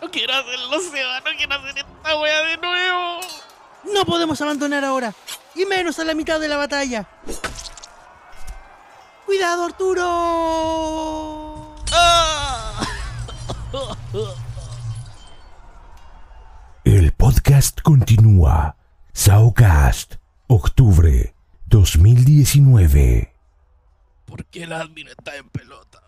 No quiero hacerlo, Seba. No quiero hacer esta wea de nuevo. No podemos abandonar ahora. Y menos a la mitad de la batalla. ¡Cuidado, Arturo! El podcast continúa. Saocast, octubre 2019. ¿Por qué el admin está en pelota?